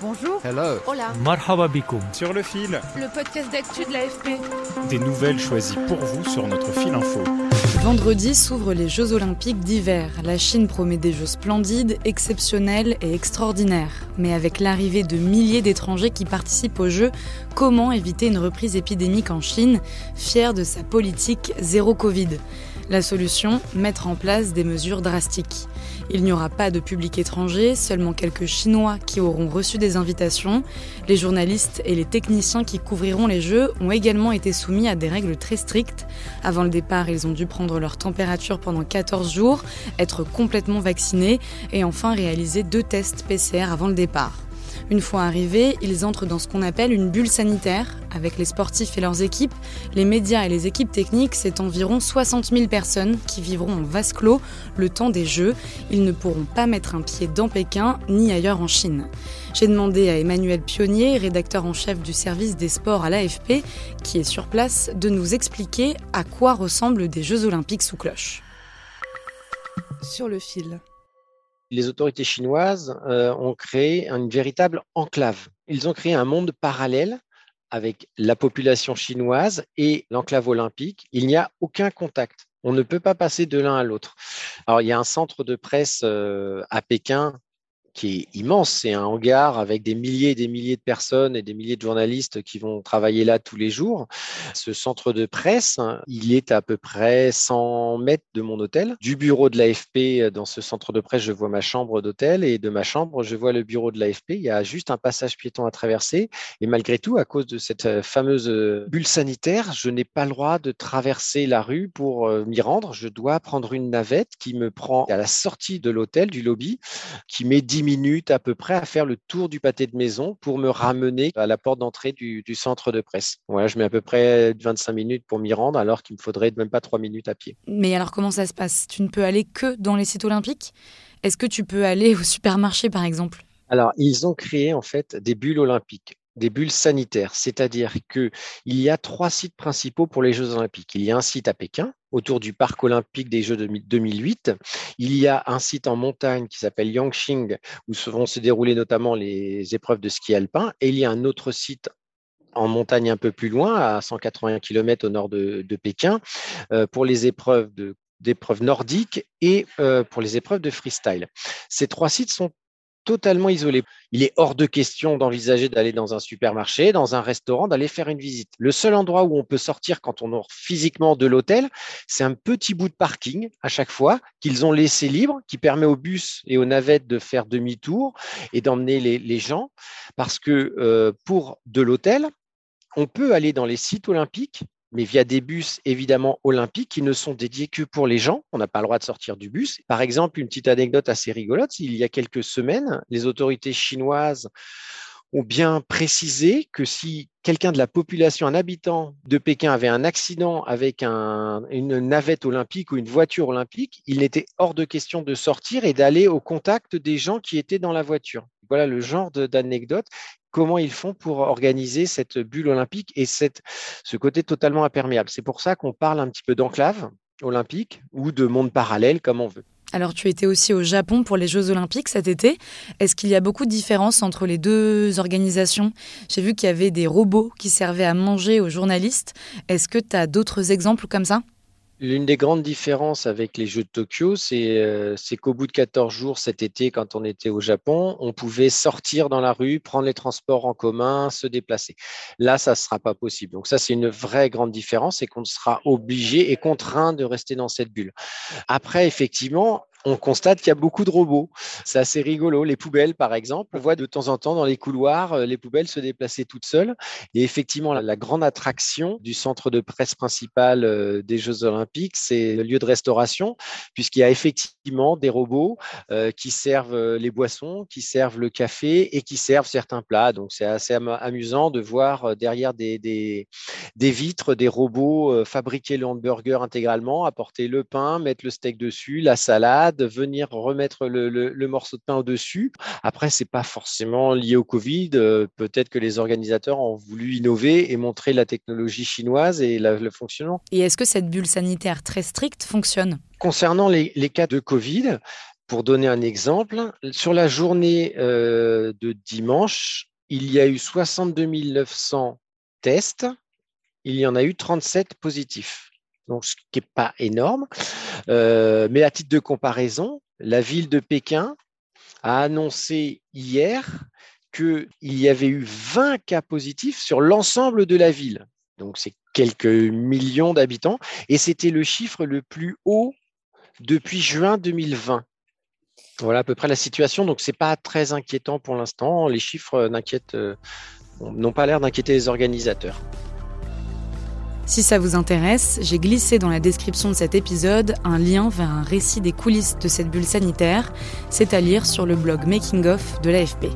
Bonjour. Hello. Hola. Marhaba bikoum. Sur le fil, Le podcast d'actu de l'AFP. des nouvelles choisies pour vous sur notre fil info. Vendredi s'ouvrent les Jeux Olympiques d'hiver. La Chine promet des Jeux splendides, exceptionnels et extraordinaires. Mais avec l'arrivée de milliers d'étrangers qui participent aux Jeux, comment éviter une reprise épidémique en Chine, fière de sa politique zéro Covid La solution Mettre en place des mesures drastiques. Il n'y aura pas de public étranger, seulement quelques Chinois qui auront reçu des invitations. Les journalistes et les techniciens qui couvriront les Jeux ont également été soumis à des règles très strictes. Avant le départ, ils ont dû prendre leur température pendant 14 jours, être complètement vaccinés et enfin réaliser deux tests PCR avant le départ. Une fois arrivés, ils entrent dans ce qu'on appelle une bulle sanitaire. Avec les sportifs et leurs équipes, les médias et les équipes techniques, c'est environ 60 000 personnes qui vivront en vase clos le temps des Jeux. Ils ne pourront pas mettre un pied dans Pékin ni ailleurs en Chine. J'ai demandé à Emmanuel Pionnier, rédacteur en chef du service des sports à l'AFP, qui est sur place, de nous expliquer à quoi ressemblent des Jeux olympiques sous cloche. Sur le fil. Les autorités chinoises euh, ont créé une véritable enclave. Ils ont créé un monde parallèle avec la population chinoise et l'enclave olympique. Il n'y a aucun contact. On ne peut pas passer de l'un à l'autre. Alors, il y a un centre de presse euh, à Pékin qui est immense. C'est un hangar avec des milliers et des milliers de personnes et des milliers de journalistes qui vont travailler là tous les jours. Ce centre de presse, il est à peu près 100 mètres de mon hôtel. Du bureau de l'AFP, dans ce centre de presse, je vois ma chambre d'hôtel et de ma chambre, je vois le bureau de l'AFP. Il y a juste un passage piéton à traverser. Et malgré tout, à cause de cette fameuse bulle sanitaire, je n'ai pas le droit de traverser la rue pour euh, m'y rendre. Je dois prendre une navette qui me prend à la sortie de l'hôtel, du lobby, qui met 10 minutes à peu près à faire le tour du pâté de maison pour me ramener à la porte d'entrée du, du centre de presse. Voilà, je mets à peu près 25 minutes pour m'y rendre alors qu'il me faudrait même pas 3 minutes à pied. Mais alors comment ça se passe? Tu ne peux aller que dans les sites olympiques? Est-ce que tu peux aller au supermarché par exemple? Alors, ils ont créé en fait des bulles olympiques des bulles sanitaires, c'est-à-dire qu'il y a trois sites principaux pour les Jeux olympiques. Il y a un site à Pékin, autour du parc olympique des Jeux de 2008. Il y a un site en montagne qui s'appelle Yangqing, où vont se dérouler notamment les épreuves de ski alpin. Et il y a un autre site en montagne un peu plus loin, à 180 km au nord de, Pékin, euh, pour les épreuves d'épreuves nordiques et euh, pour les épreuves de freestyle. Ces trois sites sont totalement isolé. Il est hors de question d'envisager d'aller dans un supermarché, dans un restaurant, d'aller faire une visite. Le seul endroit où on peut sortir quand on sort physiquement de l'hôtel, c'est un petit bout de parking à chaque fois qu'ils ont laissé libre, qui permet aux bus et aux navettes de faire demi-tour et d'emmener les, les, gens. Parce que euh, pour de l'hôtel, on peut aller dans les sites olympiques mais via des bus évidemment olympiques qui ne sont dédiés que pour les gens. On n'a pas le droit de sortir du bus. Par exemple, une petite anecdote assez rigolote, il y a quelques semaines, les autorités chinoises ont bien précisé que si quelqu'un de la population, un habitant de Pékin avait un accident avec un, une navette olympique ou une voiture olympique, il n'était hors de question de sortir et d'aller au contact des gens qui étaient dans la voiture. Voilà le genre d'anecdote comment ils font pour organiser cette bulle olympique et cette, ce côté totalement imperméable? C'est pour ça qu'on parle un petit peu d'enclave olympique ou de monde parallèle, comme on veut. Alors tu étais aussi au Japon pour les Jeux olympiques cet été. Est-ce qu'il y a beaucoup de différences entre les deux organisations? J'ai vu qu'il y avait des robots qui servaient à manger aux journalistes. Est-ce que tu as d'autres exemples comme ça? L'une des grandes différences avec les Jeux de Tokyo, c'est euh, qu'au bout de 14 jours cet été, quand on était au Japon, on pouvait sortir dans la rue, prendre les transports en commun, se déplacer. Là, ça ne sera pas possible. Donc ça, c'est une vraie grande différence, c'est qu'on sera obligé et contraint de rester dans cette bulle. Après, effectivement, on constate qu'il y a beaucoup de robots. C'est assez rigolo. Les poubelles, par exemple, on voit de temps en temps dans les couloirs euh, les poubelles se déplacer toutes seules. Et effectivement, la, grande attraction du centre de presse principal euh, des Jeux Olympiques, c'est le lieu de restauration, puisqu'il y a effectivement des robots euh, qui servent les boissons, qui servent le café et qui servent certains plats. Donc, c'est assez amusant de voir derrière des, des, vitres des robots fabriquer le hamburger intégralement, apporter le pain, mettre le steak dessus, la salade de venir remettre le, morceau de pain au-dessus. Après, c'est pas forcément lié au Covid. Euh, peut-être que les organisateurs ont voulu innover et montrer la technologie chinoise et le fonctionnement. Et est-ce que cette bulle sanitaire très stricte fonctionne? Concernant les, cas de Covid, pour donner un exemple, sur la journée euh, de dimanche, il y a eu 62 900 tests. Il y en a eu 37 positifs donc ce qui n'est pas énorme. Euh, mais à titre de comparaison, la ville de Pékin a annoncé hier qu'il y avait eu 20 cas positifs sur l'ensemble de la ville. Donc c'est quelques millions d'habitants et c'était le chiffre le plus haut depuis juin 2020. Voilà à peu près la situation. Donc c'est pas très inquiétant pour l'instant. Les chiffres n'inquiètent, euh, n'ont pas l'air d'inquiéter les organisateurs. Si ça vous intéresse, j'ai glissé dans la description de cet épisode un lien vers un récit des coulisses de cette bulle sanitaire, c'est à lire sur le blog Making of de l'AFP.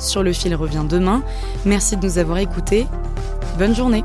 Sur le fil revient demain. Merci de nous avoir écoutés. Bonne journée.